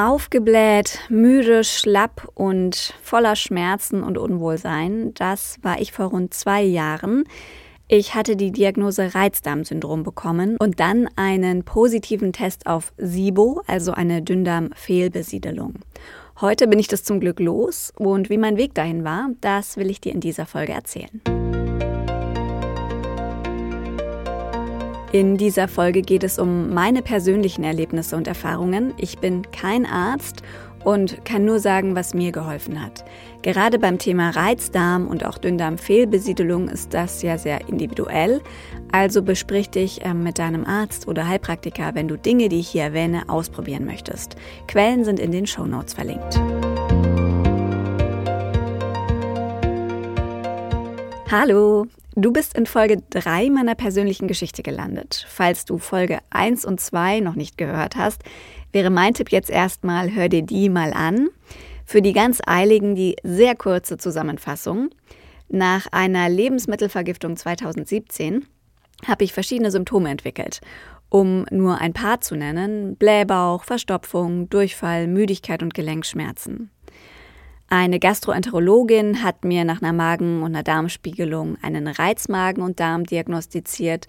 Aufgebläht, müde, schlapp und voller Schmerzen und Unwohlsein, das war ich vor rund zwei Jahren. Ich hatte die Diagnose Reizdarmsyndrom bekommen und dann einen positiven Test auf SIBO, also eine Dünndarmfehlbesiedelung. Heute bin ich das zum Glück los und wie mein Weg dahin war, das will ich dir in dieser Folge erzählen. In dieser Folge geht es um meine persönlichen Erlebnisse und Erfahrungen. Ich bin kein Arzt und kann nur sagen, was mir geholfen hat. Gerade beim Thema Reizdarm und auch Dünndarmfehlbesiedelung ist das ja sehr individuell. Also besprich dich ähm, mit deinem Arzt oder Heilpraktiker, wenn du Dinge, die ich hier erwähne, ausprobieren möchtest. Quellen sind in den Show Notes verlinkt. Hallo, Du bist in Folge 3 meiner persönlichen Geschichte gelandet. Falls du Folge 1 und 2 noch nicht gehört hast, wäre mein Tipp jetzt erstmal, hör dir die mal an. Für die ganz Eiligen die sehr kurze Zusammenfassung. Nach einer Lebensmittelvergiftung 2017 habe ich verschiedene Symptome entwickelt. Um nur ein paar zu nennen, Blähbauch, Verstopfung, Durchfall, Müdigkeit und Gelenkschmerzen. Eine Gastroenterologin hat mir nach einer Magen- und einer Darmspiegelung einen Reizmagen und Darm diagnostiziert.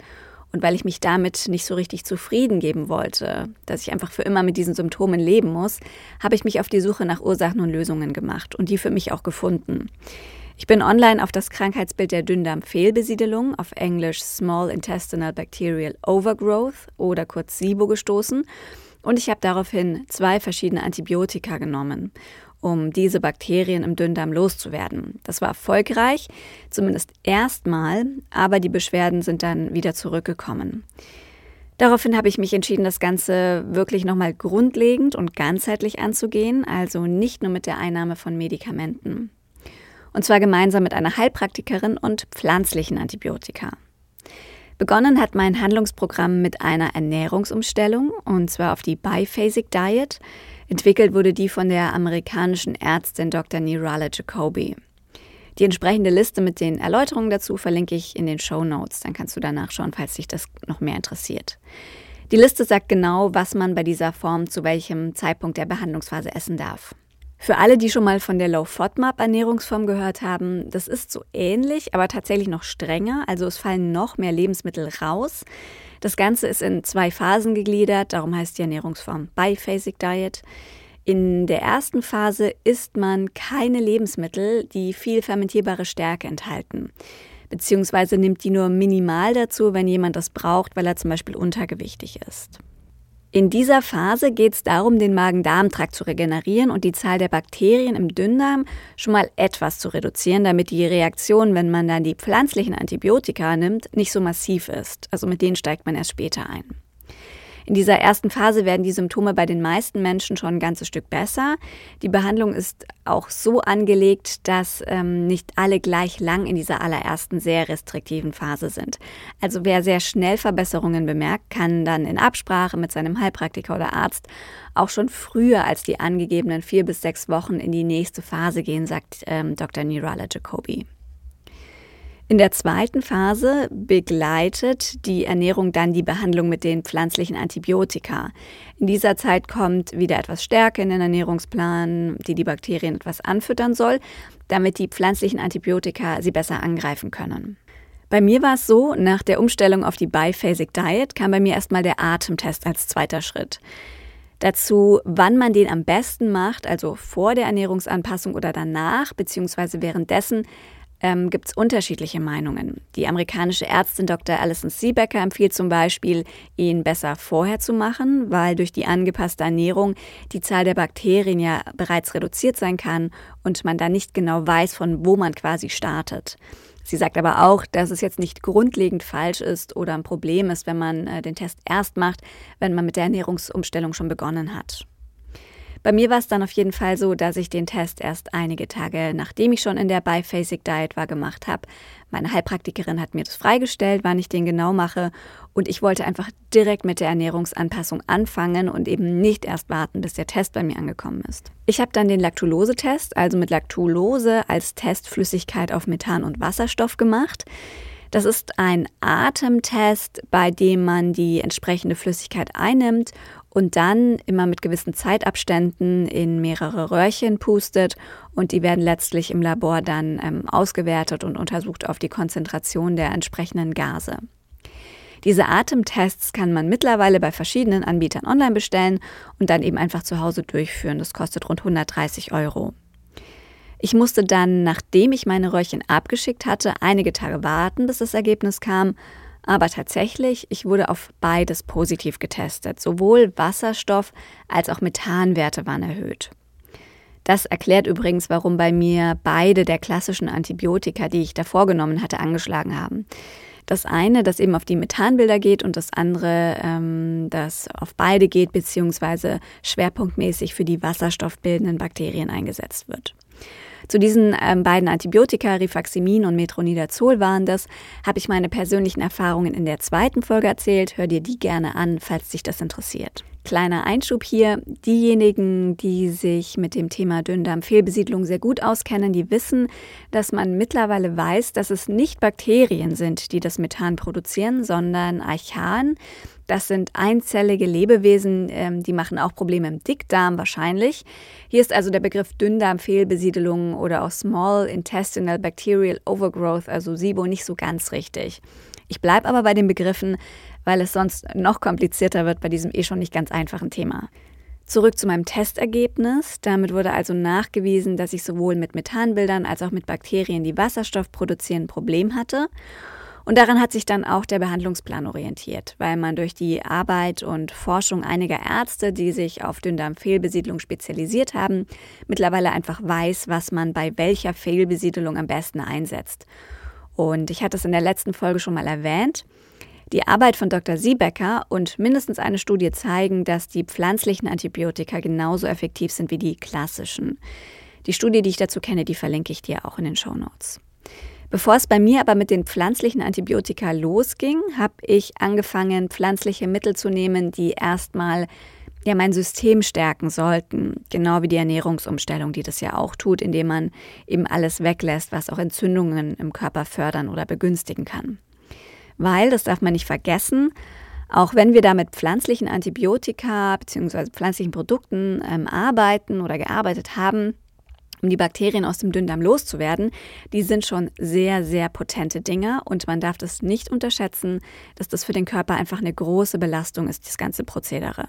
Und weil ich mich damit nicht so richtig zufrieden geben wollte, dass ich einfach für immer mit diesen Symptomen leben muss, habe ich mich auf die Suche nach Ursachen und Lösungen gemacht und die für mich auch gefunden. Ich bin online auf das Krankheitsbild der Dünndarmfehlbesiedelung, auf Englisch Small Intestinal Bacterial Overgrowth oder kurz SIBO gestoßen und ich habe daraufhin zwei verschiedene Antibiotika genommen um diese Bakterien im Dünndarm loszuwerden. Das war erfolgreich, zumindest erstmal, aber die Beschwerden sind dann wieder zurückgekommen. Daraufhin habe ich mich entschieden, das Ganze wirklich nochmal grundlegend und ganzheitlich anzugehen, also nicht nur mit der Einnahme von Medikamenten. Und zwar gemeinsam mit einer Heilpraktikerin und pflanzlichen Antibiotika. Begonnen hat mein Handlungsprogramm mit einer Ernährungsumstellung, und zwar auf die Biphasic Diet, Entwickelt wurde die von der amerikanischen Ärztin Dr. Nirala Jacoby. Die entsprechende Liste mit den Erläuterungen dazu verlinke ich in den Show Notes. Dann kannst du danach schauen, falls dich das noch mehr interessiert. Die Liste sagt genau, was man bei dieser Form zu welchem Zeitpunkt der Behandlungsphase essen darf. Für alle, die schon mal von der Low FODMAP Ernährungsform gehört haben, das ist so ähnlich, aber tatsächlich noch strenger. Also es fallen noch mehr Lebensmittel raus. Das Ganze ist in zwei Phasen gegliedert, darum heißt die Ernährungsform Biphasic Diet. In der ersten Phase isst man keine Lebensmittel, die viel fermentierbare Stärke enthalten. Beziehungsweise nimmt die nur minimal dazu, wenn jemand das braucht, weil er zum Beispiel untergewichtig ist. In dieser Phase geht es darum, den Magen-Darm-Trakt zu regenerieren und die Zahl der Bakterien im Dünndarm schon mal etwas zu reduzieren, damit die Reaktion, wenn man dann die pflanzlichen Antibiotika nimmt, nicht so massiv ist. Also mit denen steigt man erst später ein. In dieser ersten Phase werden die Symptome bei den meisten Menschen schon ein ganzes Stück besser. Die Behandlung ist auch so angelegt, dass ähm, nicht alle gleich lang in dieser allerersten sehr restriktiven Phase sind. Also wer sehr schnell Verbesserungen bemerkt, kann dann in Absprache mit seinem Heilpraktiker oder Arzt auch schon früher als die angegebenen vier bis sechs Wochen in die nächste Phase gehen, sagt ähm, Dr. Nirala Jacobi. In der zweiten Phase begleitet die Ernährung dann die Behandlung mit den pflanzlichen Antibiotika. In dieser Zeit kommt wieder etwas Stärke in den Ernährungsplan, die die Bakterien etwas anfüttern soll, damit die pflanzlichen Antibiotika sie besser angreifen können. Bei mir war es so, nach der Umstellung auf die Biphasic Diet kam bei mir erstmal der Atemtest als zweiter Schritt. Dazu, wann man den am besten macht, also vor der Ernährungsanpassung oder danach, beziehungsweise währenddessen, ähm, gibt es unterschiedliche Meinungen. Die amerikanische Ärztin Dr. Alison Siebecker empfiehlt zum Beispiel, ihn besser vorher zu machen, weil durch die angepasste Ernährung die Zahl der Bakterien ja bereits reduziert sein kann und man dann nicht genau weiß, von wo man quasi startet. Sie sagt aber auch, dass es jetzt nicht grundlegend falsch ist oder ein Problem ist, wenn man äh, den Test erst macht, wenn man mit der Ernährungsumstellung schon begonnen hat. Bei mir war es dann auf jeden Fall so, dass ich den Test erst einige Tage, nachdem ich schon in der Biphasic Diet war, gemacht habe. Meine Heilpraktikerin hat mir das freigestellt, wann ich den genau mache. Und ich wollte einfach direkt mit der Ernährungsanpassung anfangen und eben nicht erst warten, bis der Test bei mir angekommen ist. Ich habe dann den Laktulose-Test, also mit Laktulose als Testflüssigkeit auf Methan und Wasserstoff gemacht. Das ist ein Atemtest, bei dem man die entsprechende Flüssigkeit einnimmt und dann immer mit gewissen Zeitabständen in mehrere Röhrchen pustet und die werden letztlich im Labor dann ähm, ausgewertet und untersucht auf die Konzentration der entsprechenden Gase. Diese Atemtests kann man mittlerweile bei verschiedenen Anbietern online bestellen und dann eben einfach zu Hause durchführen. Das kostet rund 130 Euro. Ich musste dann, nachdem ich meine Röhrchen abgeschickt hatte, einige Tage warten, bis das Ergebnis kam. Aber tatsächlich, ich wurde auf beides positiv getestet. Sowohl Wasserstoff als auch Methanwerte waren erhöht. Das erklärt übrigens, warum bei mir beide der klassischen Antibiotika, die ich davor genommen hatte, angeschlagen haben. Das eine, das eben auf die Methanbilder geht und das andere, ähm, das auf beide geht, beziehungsweise schwerpunktmäßig für die wasserstoffbildenden Bakterien eingesetzt wird. Zu diesen ähm, beiden Antibiotika, Rifaximin und Metronidazol waren das, habe ich meine persönlichen Erfahrungen in der zweiten Folge erzählt. Hör dir die gerne an, falls dich das interessiert. Kleiner Einschub hier. Diejenigen, die sich mit dem Thema Dünndarmfehlbesiedlung sehr gut auskennen, die wissen, dass man mittlerweile weiß, dass es nicht Bakterien sind, die das Methan produzieren, sondern Archaen. Das sind einzellige Lebewesen, ähm, die machen auch Probleme im Dickdarm wahrscheinlich. Hier ist also der Begriff Dünndarmfehlbesiedelung oder auch Small Intestinal Bacterial Overgrowth, also SIBO, nicht so ganz richtig. Ich bleibe aber bei den Begriffen, weil es sonst noch komplizierter wird bei diesem eh schon nicht ganz einfachen Thema. Zurück zu meinem Testergebnis. Damit wurde also nachgewiesen, dass ich sowohl mit Methanbildern als auch mit Bakterien, die Wasserstoff produzieren, ein Problem hatte. Und daran hat sich dann auch der Behandlungsplan orientiert, weil man durch die Arbeit und Forschung einiger Ärzte, die sich auf Dünndarmfehlbesiedlung spezialisiert haben, mittlerweile einfach weiß, was man bei welcher Fehlbesiedelung am besten einsetzt. Und ich hatte es in der letzten Folge schon mal erwähnt. Die Arbeit von Dr. Siebecker und mindestens eine Studie zeigen, dass die pflanzlichen Antibiotika genauso effektiv sind wie die klassischen. Die Studie, die ich dazu kenne, die verlinke ich dir auch in den Show Notes. Bevor es bei mir aber mit den pflanzlichen Antibiotika losging, habe ich angefangen, pflanzliche Mittel zu nehmen, die erstmal ja mein System stärken sollten, genau wie die Ernährungsumstellung, die das ja auch tut, indem man eben alles weglässt, was auch Entzündungen im Körper fördern oder begünstigen kann. Weil, das darf man nicht vergessen, auch wenn wir da mit pflanzlichen Antibiotika bzw. pflanzlichen Produkten ähm, arbeiten oder gearbeitet haben, um die Bakterien aus dem Dünndarm loszuwerden, die sind schon sehr, sehr potente Dinger und man darf das nicht unterschätzen, dass das für den Körper einfach eine große Belastung ist, das ganze Prozedere.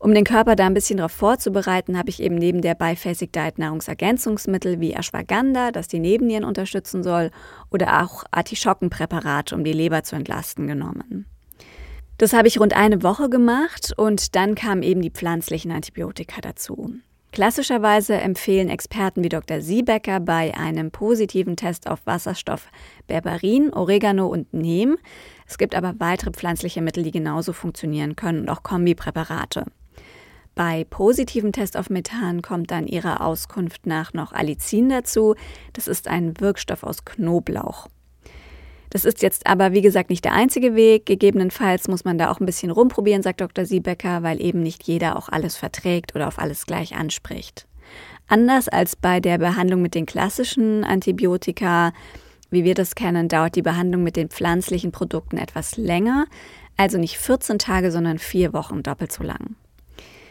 Um den Körper da ein bisschen darauf vorzubereiten, habe ich eben neben der Biphasic Diet Nahrungsergänzungsmittel wie Ashwagandha, das die Nebennieren unterstützen soll, oder auch Artischockenpräparate, um die Leber zu entlasten, genommen. Das habe ich rund eine Woche gemacht und dann kamen eben die pflanzlichen Antibiotika dazu. Klassischerweise empfehlen Experten wie Dr. Siebecker bei einem positiven Test auf Wasserstoff Berberin, Oregano und Neem. Es gibt aber weitere pflanzliche Mittel, die genauso funktionieren können und auch Kombipräparate. Bei positivem Test auf Methan kommt dann ihrer Auskunft nach noch Allicin dazu. Das ist ein Wirkstoff aus Knoblauch. Das ist jetzt aber, wie gesagt, nicht der einzige Weg. Gegebenenfalls muss man da auch ein bisschen rumprobieren, sagt Dr. Siebecker, weil eben nicht jeder auch alles verträgt oder auf alles gleich anspricht. Anders als bei der Behandlung mit den klassischen Antibiotika, wie wir das kennen, dauert die Behandlung mit den pflanzlichen Produkten etwas länger, also nicht 14 Tage, sondern vier Wochen doppelt so lang.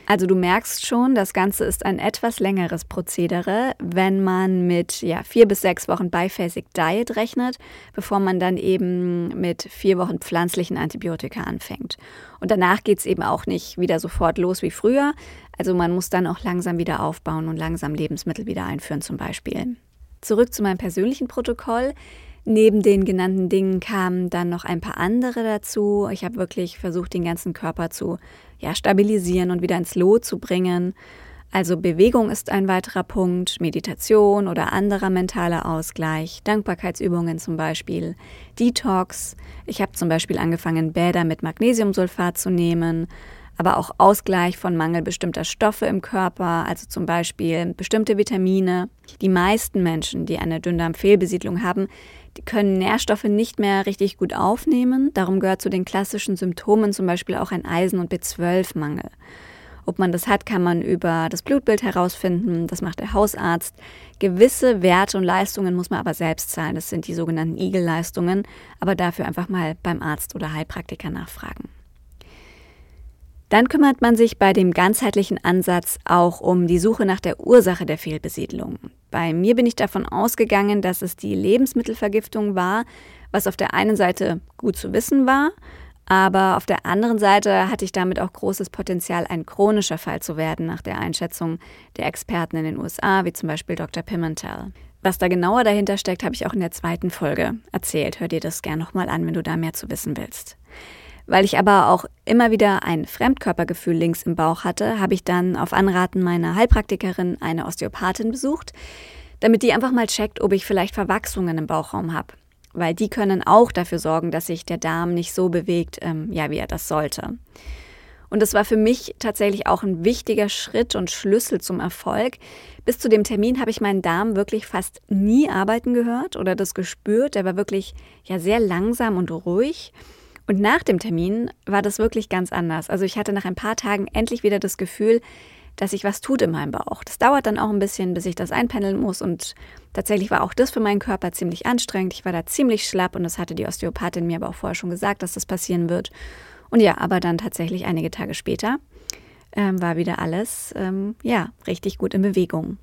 Also du merkst schon, das Ganze ist ein etwas längeres Prozedere, wenn man mit ja, vier bis sechs Wochen Biphasic Diet rechnet, bevor man dann eben mit vier Wochen pflanzlichen Antibiotika anfängt. Und danach geht es eben auch nicht wieder sofort los wie früher. Also man muss dann auch langsam wieder aufbauen und langsam Lebensmittel wieder einführen zum Beispiel. Zurück zu meinem persönlichen Protokoll. Neben den genannten Dingen kamen dann noch ein paar andere dazu. Ich habe wirklich versucht, den ganzen Körper zu ja, stabilisieren und wieder ins Lot zu bringen. Also Bewegung ist ein weiterer Punkt, Meditation oder anderer mentaler Ausgleich, Dankbarkeitsübungen zum Beispiel, Detox. Ich habe zum Beispiel angefangen, Bäder mit Magnesiumsulfat zu nehmen, aber auch Ausgleich von Mangel bestimmter Stoffe im Körper, also zum Beispiel bestimmte Vitamine. Die meisten Menschen, die eine Dünndarmfehlbesiedlung haben, können Nährstoffe nicht mehr richtig gut aufnehmen. Darum gehört zu den klassischen Symptomen zum Beispiel auch ein Eisen- und B12-Mangel. Ob man das hat, kann man über das Blutbild herausfinden. Das macht der Hausarzt. Gewisse Werte und Leistungen muss man aber selbst zahlen. Das sind die sogenannten Igel-Leistungen. Aber dafür einfach mal beim Arzt oder Heilpraktiker nachfragen. Dann kümmert man sich bei dem ganzheitlichen Ansatz auch um die Suche nach der Ursache der Fehlbesiedlung. Bei mir bin ich davon ausgegangen, dass es die Lebensmittelvergiftung war, was auf der einen Seite gut zu wissen war, aber auf der anderen Seite hatte ich damit auch großes Potenzial, ein chronischer Fall zu werden, nach der Einschätzung der Experten in den USA, wie zum Beispiel Dr. Pimentel. Was da genauer dahinter steckt, habe ich auch in der zweiten Folge erzählt. Hör dir das gerne nochmal an, wenn du da mehr zu wissen willst. Weil ich aber auch immer wieder ein Fremdkörpergefühl links im Bauch hatte, habe ich dann auf Anraten meiner Heilpraktikerin eine Osteopathin besucht, damit die einfach mal checkt, ob ich vielleicht Verwachsungen im Bauchraum habe. Weil die können auch dafür sorgen, dass sich der Darm nicht so bewegt, ähm, ja, wie er das sollte. Und das war für mich tatsächlich auch ein wichtiger Schritt und Schlüssel zum Erfolg. Bis zu dem Termin habe ich meinen Darm wirklich fast nie arbeiten gehört oder das gespürt. Er war wirklich ja sehr langsam und ruhig. Und nach dem Termin war das wirklich ganz anders. Also ich hatte nach ein paar Tagen endlich wieder das Gefühl, dass sich was tut in meinem Bauch. Das dauert dann auch ein bisschen, bis ich das einpendeln muss. Und tatsächlich war auch das für meinen Körper ziemlich anstrengend. Ich war da ziemlich schlapp und das hatte die Osteopathin mir aber auch vorher schon gesagt, dass das passieren wird. Und ja, aber dann tatsächlich einige Tage später ähm, war wieder alles ähm, ja richtig gut in Bewegung.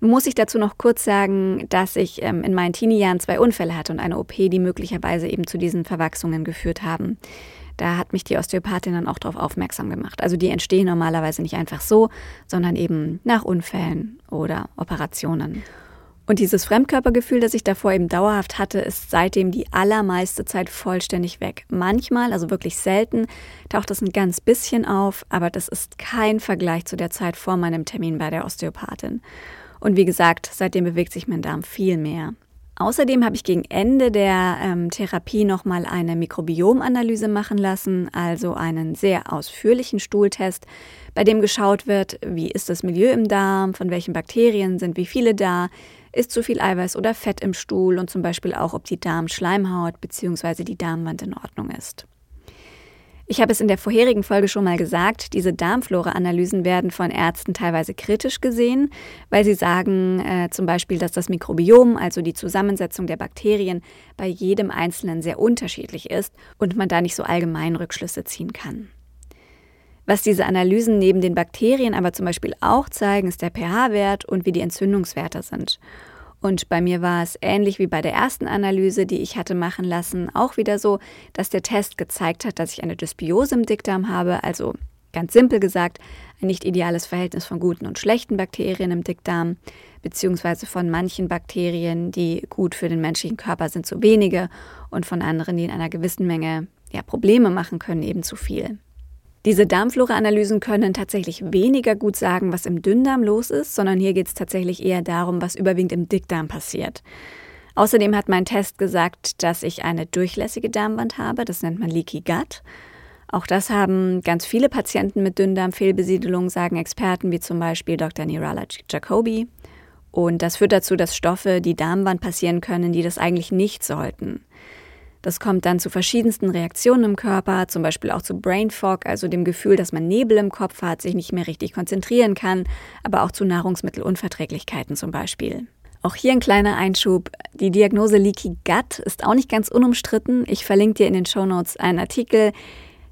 Muss ich dazu noch kurz sagen, dass ich ähm, in meinen Teenie-Jahren zwei Unfälle hatte und eine OP, die möglicherweise eben zu diesen Verwachsungen geführt haben. Da hat mich die Osteopathin dann auch darauf aufmerksam gemacht. Also die entstehen normalerweise nicht einfach so, sondern eben nach Unfällen oder Operationen. Und dieses Fremdkörpergefühl, das ich davor eben dauerhaft hatte, ist seitdem die allermeiste Zeit vollständig weg. Manchmal, also wirklich selten, taucht es ein ganz bisschen auf, aber das ist kein Vergleich zu der Zeit vor meinem Termin bei der Osteopathin. Und wie gesagt, seitdem bewegt sich mein Darm viel mehr. Außerdem habe ich gegen Ende der ähm, Therapie nochmal eine Mikrobiomanalyse machen lassen, also einen sehr ausführlichen Stuhltest, bei dem geschaut wird, wie ist das Milieu im Darm, von welchen Bakterien sind wie viele da, ist zu viel Eiweiß oder Fett im Stuhl und zum Beispiel auch, ob die Darmschleimhaut bzw. die Darmwand in Ordnung ist. Ich habe es in der vorherigen Folge schon mal gesagt, diese Darmflora-Analysen werden von Ärzten teilweise kritisch gesehen, weil sie sagen äh, zum Beispiel, dass das Mikrobiom, also die Zusammensetzung der Bakterien, bei jedem Einzelnen sehr unterschiedlich ist und man da nicht so allgemein Rückschlüsse ziehen kann. Was diese Analysen neben den Bakterien aber zum Beispiel auch zeigen, ist der pH-Wert und wie die Entzündungswerte sind. Und bei mir war es ähnlich wie bei der ersten Analyse, die ich hatte machen lassen, auch wieder so, dass der Test gezeigt hat, dass ich eine Dysbiose im Dickdarm habe, also ganz simpel gesagt, ein nicht ideales Verhältnis von guten und schlechten Bakterien im Dickdarm, beziehungsweise von manchen Bakterien, die gut für den menschlichen Körper sind, zu wenige und von anderen, die in einer gewissen Menge ja, Probleme machen können, eben zu viel. Diese Darmflora-Analysen können tatsächlich weniger gut sagen, was im Dünndarm los ist, sondern hier geht es tatsächlich eher darum, was überwiegend im Dickdarm passiert. Außerdem hat mein Test gesagt, dass ich eine durchlässige Darmwand habe, das nennt man Leaky Gut. Auch das haben ganz viele Patienten mit Dünndarmfehlbesiedelung, sagen Experten wie zum Beispiel Dr. Nirala Jacobi. Und das führt dazu, dass Stoffe die Darmwand passieren können, die das eigentlich nicht sollten. Das kommt dann zu verschiedensten Reaktionen im Körper, zum Beispiel auch zu Brain Fog, also dem Gefühl, dass man Nebel im Kopf hat, sich nicht mehr richtig konzentrieren kann, aber auch zu Nahrungsmittelunverträglichkeiten zum Beispiel. Auch hier ein kleiner Einschub. Die Diagnose Leaky Gut ist auch nicht ganz unumstritten. Ich verlinke dir in den Show Notes einen Artikel,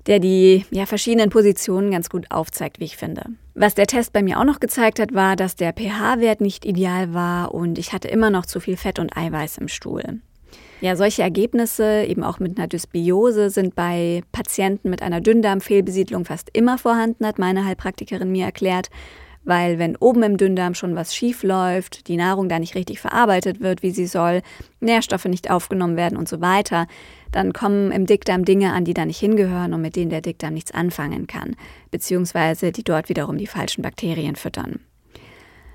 der die ja, verschiedenen Positionen ganz gut aufzeigt, wie ich finde. Was der Test bei mir auch noch gezeigt hat, war, dass der pH-Wert nicht ideal war und ich hatte immer noch zu viel Fett und Eiweiß im Stuhl. Ja, solche Ergebnisse, eben auch mit einer Dysbiose, sind bei Patienten mit einer Dünndarmfehlbesiedlung fast immer vorhanden, hat meine Heilpraktikerin mir erklärt. Weil wenn oben im Dünndarm schon was schief läuft, die Nahrung da nicht richtig verarbeitet wird, wie sie soll, Nährstoffe nicht aufgenommen werden und so weiter, dann kommen im Dickdarm Dinge an, die da nicht hingehören und mit denen der Dickdarm nichts anfangen kann, beziehungsweise die dort wiederum die falschen Bakterien füttern.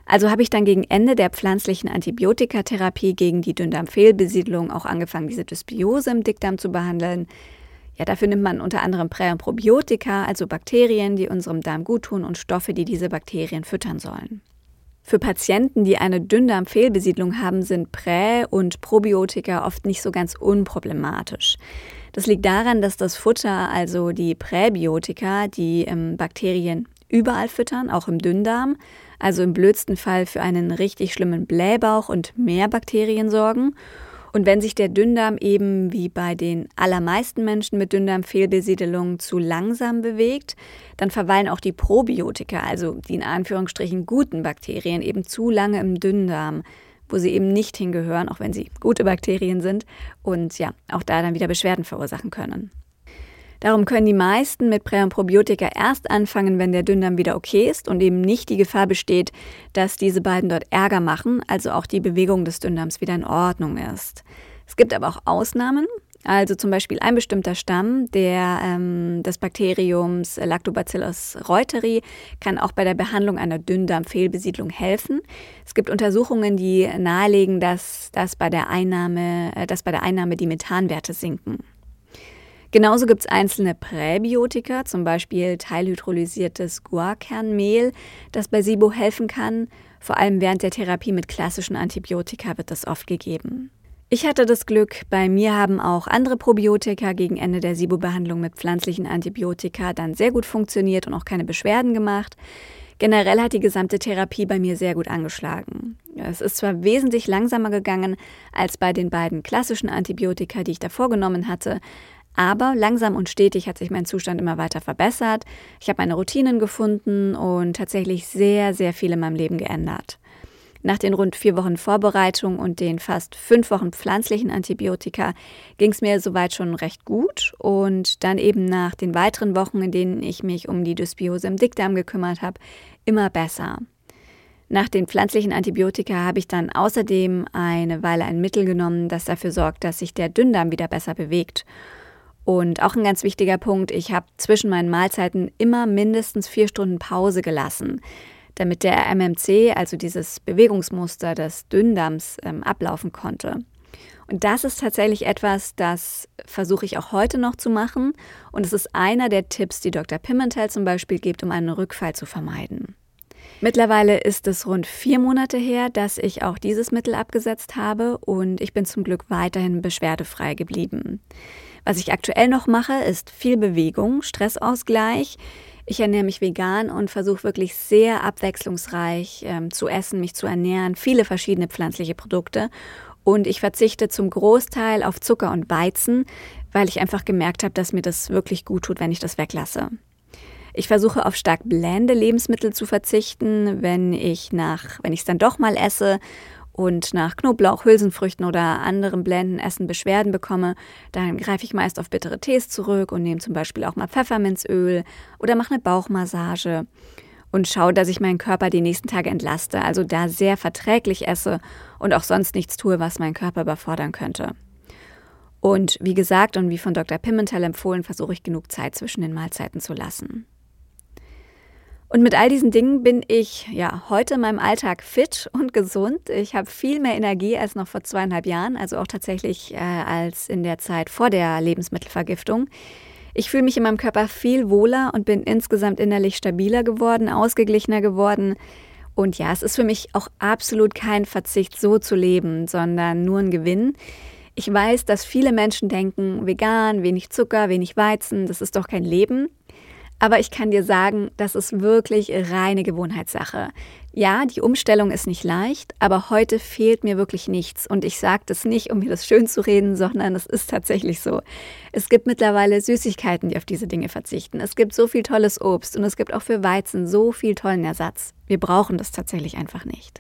Also habe ich dann gegen Ende der pflanzlichen Antibiotikatherapie gegen die Dünndarmfehlbesiedlung auch angefangen, diese Dysbiose im Dickdarm zu behandeln. Ja, dafür nimmt man unter anderem Prä- und Probiotika, also Bakterien, die unserem Darm gut tun und Stoffe, die diese Bakterien füttern sollen. Für Patienten, die eine Dünndarmfehlbesiedlung haben, sind Prä- und Probiotika oft nicht so ganz unproblematisch. Das liegt daran, dass das Futter, also die Präbiotika, die ähm, Bakterien überall füttern, auch im Dünndarm, also im blödsten Fall für einen richtig schlimmen Blähbauch und mehr Bakterien sorgen. Und wenn sich der Dünndarm eben wie bei den allermeisten Menschen mit Dünndarmfehlbesiedelung zu langsam bewegt, dann verweilen auch die Probiotika, also die in Anführungsstrichen guten Bakterien, eben zu lange im Dünndarm, wo sie eben nicht hingehören, auch wenn sie gute Bakterien sind und ja, auch da dann wieder Beschwerden verursachen können. Darum können die meisten mit Prä- und Probiotika erst anfangen, wenn der Dünndarm wieder okay ist und eben nicht die Gefahr besteht, dass diese beiden dort Ärger machen, also auch die Bewegung des Dünndarms wieder in Ordnung ist. Es gibt aber auch Ausnahmen, also zum Beispiel ein bestimmter Stamm der, ähm, des Bakteriums Lactobacillus reuteri kann auch bei der Behandlung einer Dünndarmfehlbesiedlung helfen. Es gibt Untersuchungen, die nahelegen, dass, dass, bei der Einnahme, äh, dass bei der Einnahme die Methanwerte sinken. Genauso gibt es einzelne Präbiotika, zum Beispiel teilhydrolysiertes Guarkernmehl, das bei SIBO helfen kann. Vor allem während der Therapie mit klassischen Antibiotika wird das oft gegeben. Ich hatte das Glück, bei mir haben auch andere Probiotika gegen Ende der SIBO-Behandlung mit pflanzlichen Antibiotika dann sehr gut funktioniert und auch keine Beschwerden gemacht. Generell hat die gesamte Therapie bei mir sehr gut angeschlagen. Es ist zwar wesentlich langsamer gegangen als bei den beiden klassischen Antibiotika, die ich davor genommen hatte, aber langsam und stetig hat sich mein Zustand immer weiter verbessert. Ich habe meine Routinen gefunden und tatsächlich sehr, sehr viel in meinem Leben geändert. Nach den rund vier Wochen Vorbereitung und den fast fünf Wochen pflanzlichen Antibiotika ging es mir soweit schon recht gut. Und dann eben nach den weiteren Wochen, in denen ich mich um die Dysbiose im Dickdarm gekümmert habe, immer besser. Nach den pflanzlichen Antibiotika habe ich dann außerdem eine Weile ein Mittel genommen, das dafür sorgt, dass sich der Dünndarm wieder besser bewegt. Und auch ein ganz wichtiger Punkt, ich habe zwischen meinen Mahlzeiten immer mindestens vier Stunden Pause gelassen, damit der MMC, also dieses Bewegungsmuster des Dünndarms, ähm, ablaufen konnte. Und das ist tatsächlich etwas, das versuche ich auch heute noch zu machen. Und es ist einer der Tipps, die Dr. Pimentel zum Beispiel gibt, um einen Rückfall zu vermeiden. Mittlerweile ist es rund vier Monate her, dass ich auch dieses Mittel abgesetzt habe und ich bin zum Glück weiterhin beschwerdefrei geblieben. Was ich aktuell noch mache, ist viel Bewegung, Stressausgleich. Ich ernähre mich vegan und versuche wirklich sehr abwechslungsreich ähm, zu essen, mich zu ernähren, viele verschiedene pflanzliche Produkte. Und ich verzichte zum Großteil auf Zucker und Weizen, weil ich einfach gemerkt habe, dass mir das wirklich gut tut, wenn ich das weglasse. Ich versuche auf stark blende Lebensmittel zu verzichten, wenn ich nach, wenn ich es dann doch mal esse und nach Knoblauch, Hülsenfrüchten oder anderem Blendenessen Beschwerden bekomme, dann greife ich meist auf bittere Tees zurück und nehme zum Beispiel auch mal Pfefferminzöl oder mache eine Bauchmassage und schaue, dass ich meinen Körper die nächsten Tage entlaste, also da sehr verträglich esse und auch sonst nichts tue, was meinen Körper überfordern könnte. Und wie gesagt und wie von Dr. Pimentel empfohlen, versuche ich genug Zeit zwischen den Mahlzeiten zu lassen. Und mit all diesen Dingen bin ich ja heute in meinem Alltag fit und gesund. Ich habe viel mehr Energie als noch vor zweieinhalb Jahren, also auch tatsächlich äh, als in der Zeit vor der Lebensmittelvergiftung. Ich fühle mich in meinem Körper viel wohler und bin insgesamt innerlich stabiler geworden, ausgeglichener geworden. Und ja, es ist für mich auch absolut kein Verzicht, so zu leben, sondern nur ein Gewinn. Ich weiß, dass viele Menschen denken, vegan, wenig Zucker, wenig Weizen, das ist doch kein Leben. Aber ich kann dir sagen, das ist wirklich reine Gewohnheitssache. Ja, die Umstellung ist nicht leicht, aber heute fehlt mir wirklich nichts. Und ich sage das nicht, um mir das schön zu reden, sondern es ist tatsächlich so. Es gibt mittlerweile Süßigkeiten, die auf diese Dinge verzichten. Es gibt so viel tolles Obst und es gibt auch für Weizen so viel tollen Ersatz. Wir brauchen das tatsächlich einfach nicht.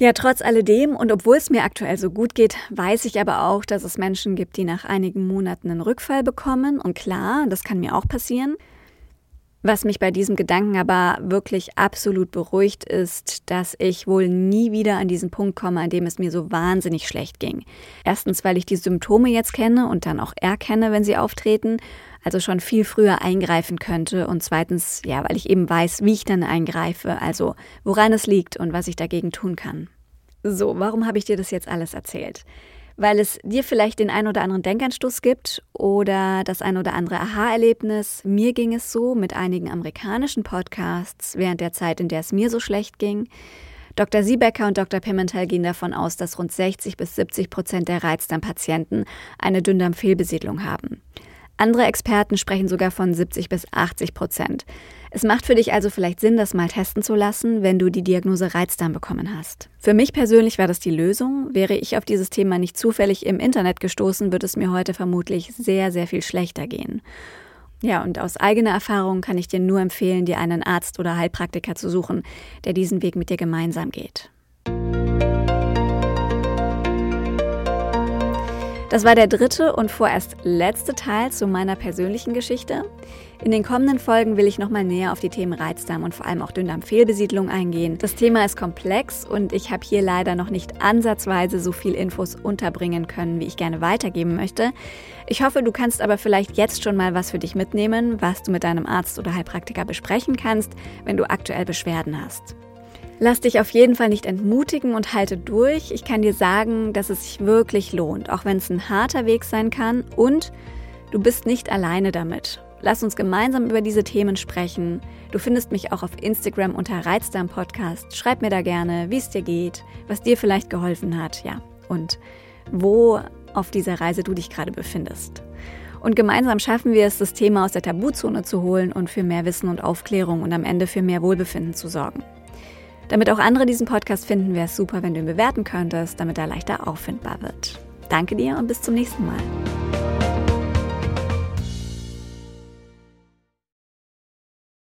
Ja, trotz alledem und obwohl es mir aktuell so gut geht, weiß ich aber auch, dass es Menschen gibt, die nach einigen Monaten einen Rückfall bekommen. Und klar, das kann mir auch passieren. Was mich bei diesem Gedanken aber wirklich absolut beruhigt, ist, dass ich wohl nie wieder an diesen Punkt komme, an dem es mir so wahnsinnig schlecht ging. Erstens, weil ich die Symptome jetzt kenne und dann auch erkenne, wenn sie auftreten, also schon viel früher eingreifen könnte. Und zweitens, ja, weil ich eben weiß, wie ich dann eingreife, also woran es liegt und was ich dagegen tun kann. So, warum habe ich dir das jetzt alles erzählt? Weil es dir vielleicht den ein oder anderen Denkanstoß gibt oder das ein oder andere Aha-Erlebnis. Mir ging es so mit einigen amerikanischen Podcasts während der Zeit, in der es mir so schlecht ging. Dr. Siebecker und Dr. Pimentel gehen davon aus, dass rund 60 bis 70 Prozent der Reizdarmpatienten eine Dünndarmfehlbesiedlung haben. Andere Experten sprechen sogar von 70 bis 80 Prozent. Es macht für dich also vielleicht Sinn, das mal testen zu lassen, wenn du die Diagnose Reizdarm bekommen hast. Für mich persönlich war das die Lösung. Wäre ich auf dieses Thema nicht zufällig im Internet gestoßen, würde es mir heute vermutlich sehr, sehr viel schlechter gehen. Ja, und aus eigener Erfahrung kann ich dir nur empfehlen, dir einen Arzt oder Heilpraktiker zu suchen, der diesen Weg mit dir gemeinsam geht. Das war der dritte und vorerst letzte Teil zu meiner persönlichen Geschichte. In den kommenden Folgen will ich nochmal näher auf die Themen Reizdarm und vor allem auch Dünndarmfehlbesiedlung eingehen. Das Thema ist komplex und ich habe hier leider noch nicht ansatzweise so viel Infos unterbringen können, wie ich gerne weitergeben möchte. Ich hoffe, du kannst aber vielleicht jetzt schon mal was für dich mitnehmen, was du mit deinem Arzt oder Heilpraktiker besprechen kannst, wenn du aktuell Beschwerden hast. Lass dich auf jeden Fall nicht entmutigen und halte durch. Ich kann dir sagen, dass es sich wirklich lohnt, auch wenn es ein harter Weg sein kann und du bist nicht alleine damit. Lass uns gemeinsam über diese Themen sprechen. Du findest mich auch auf Instagram unter Reizdarm Podcast. Schreib mir da gerne, wie es dir geht, was dir vielleicht geholfen hat, ja, und wo auf dieser Reise du dich gerade befindest. Und gemeinsam schaffen wir es, das Thema aus der Tabuzone zu holen und für mehr Wissen und Aufklärung und am Ende für mehr Wohlbefinden zu sorgen. Damit auch andere diesen Podcast finden, wäre es super, wenn du ihn bewerten könntest, damit er leichter auffindbar wird. Danke dir und bis zum nächsten Mal.